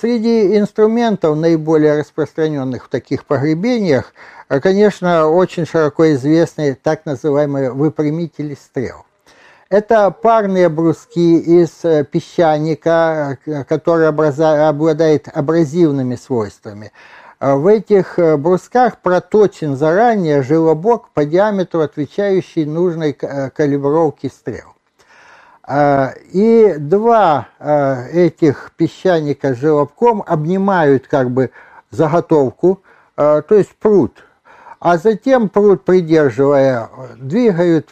Среди инструментов, наиболее распространенных в таких погребениях, конечно, очень широко известны так называемые выпрямители стрел. Это парные бруски из э, песчаника, э, который обладает абразивными свойствами. А в этих э, брусках проточен заранее желобок по диаметру, отвечающий нужной калибровке стрел. А, и два этих песчаника с желобком обнимают как бы заготовку, то есть пруд, а затем пруд, придерживая, двигают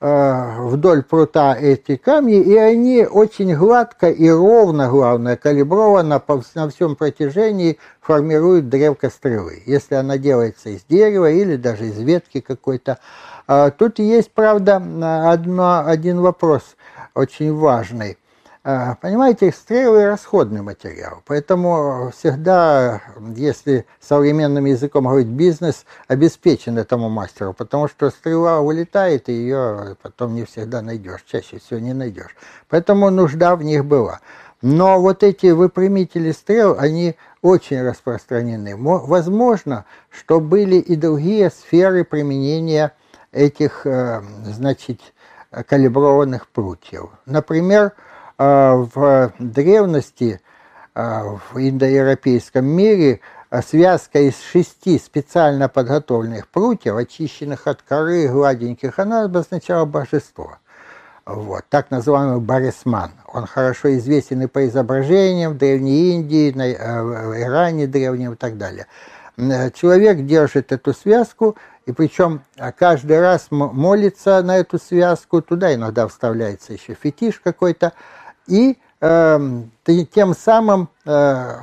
вдоль прута эти камни, и они очень гладко и ровно, главное, калиброванно по, на всем протяжении формируют древко стрелы. Если она делается из дерева или даже из ветки какой-то. А, тут есть, правда, одно, один вопрос очень важный – а, понимаете, стрелы – расходный материал, поэтому всегда, если современным языком говорить, бизнес обеспечен этому мастеру, потому что стрела улетает, и ее потом не всегда найдешь, чаще всего не найдешь. Поэтому нужда в них была. Но вот эти выпрямители стрел, они очень распространены. Возможно, что были и другие сферы применения этих, э, значит, калиброванных прутьев. Например, а, в древности, а, в индоевропейском мире, а, связка из шести специально подготовленных прутьев, очищенных от коры, гладеньких, она обозначала божество. Вот, так называемый Барисман. Он хорошо известен и по изображениям в Древней Индии, на, в Иране древнем и так далее. Человек держит эту связку, и причем каждый раз молится на эту связку, туда иногда вставляется еще фетиш какой-то, и э, тем самым э,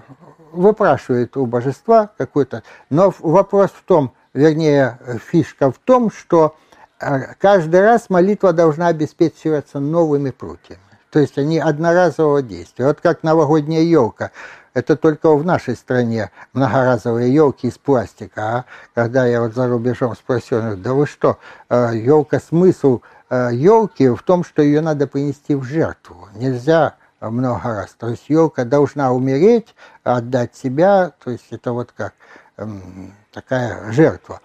выпрашивает у божества какой-то. Но вопрос в том, вернее, фишка в том, что э, каждый раз молитва должна обеспечиваться новыми прутьями. То есть они одноразового действия. Вот как новогодняя елка. Это только в нашей стране многоразовые елки из пластика. А когда я вот за рубежом спросил, да вы что, елка смысл елки э, в том, что ее надо принести в жертву. Нельзя много раз. То есть елка должна умереть, отдать себя, то есть это вот как эм, такая жертва.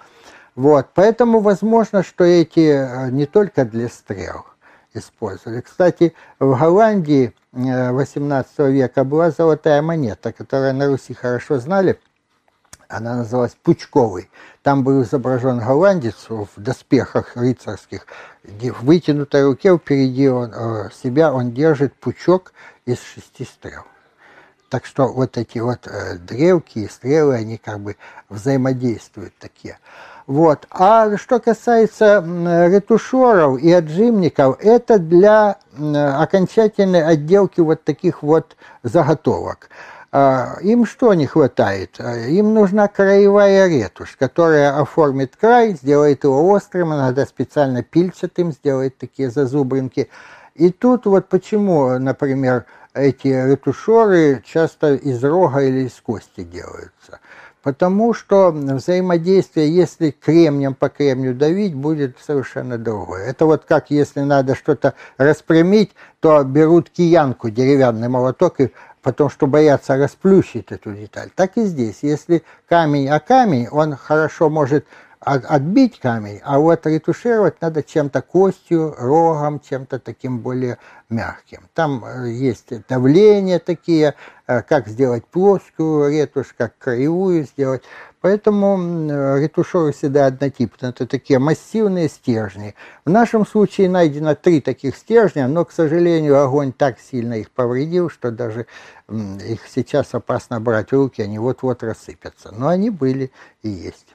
Вот, поэтому возможно, что эти э, не только для стрел использовали. Кстати, в Голландии 18 э, века была золотая монета, которую на Руси хорошо знали – она называлась Пучковой. Там был изображен голландец в доспехах рыцарских. В вытянутой руке впереди он, э, себя он держит пучок из шести стрел. Так что вот эти вот э, дрелки и стрелы, они как бы взаимодействуют такие. Вот. А что касается ретушеров и отжимников, это для окончательной отделки вот таких вот заготовок. А, им что не хватает? А, им нужна краевая ретушь, которая оформит край, сделает его острым, иногда специально пильчатым, сделает такие зазубринки. И тут вот почему, например, эти ретушеры часто из рога или из кости делаются. Потому что взаимодействие, если кремнем по кремню давить, будет совершенно другое. Это вот как если надо что-то распрямить, то берут киянку, деревянный молоток и потому что боятся расплющить эту деталь. Так и здесь. Если камень о камень, он хорошо может отбить камень, а вот ретушировать надо чем-то костью, рогом, чем-то таким более мягким. Там э, есть давления такие, э, как сделать плоскую ретушь, как краевую сделать. Поэтому ретушеры всегда однотипные. Это такие массивные стержни. В нашем случае найдено три таких стержня, но, к сожалению, огонь так сильно их повредил, что даже их сейчас опасно брать в руки, они вот-вот рассыпятся. Но они были и есть.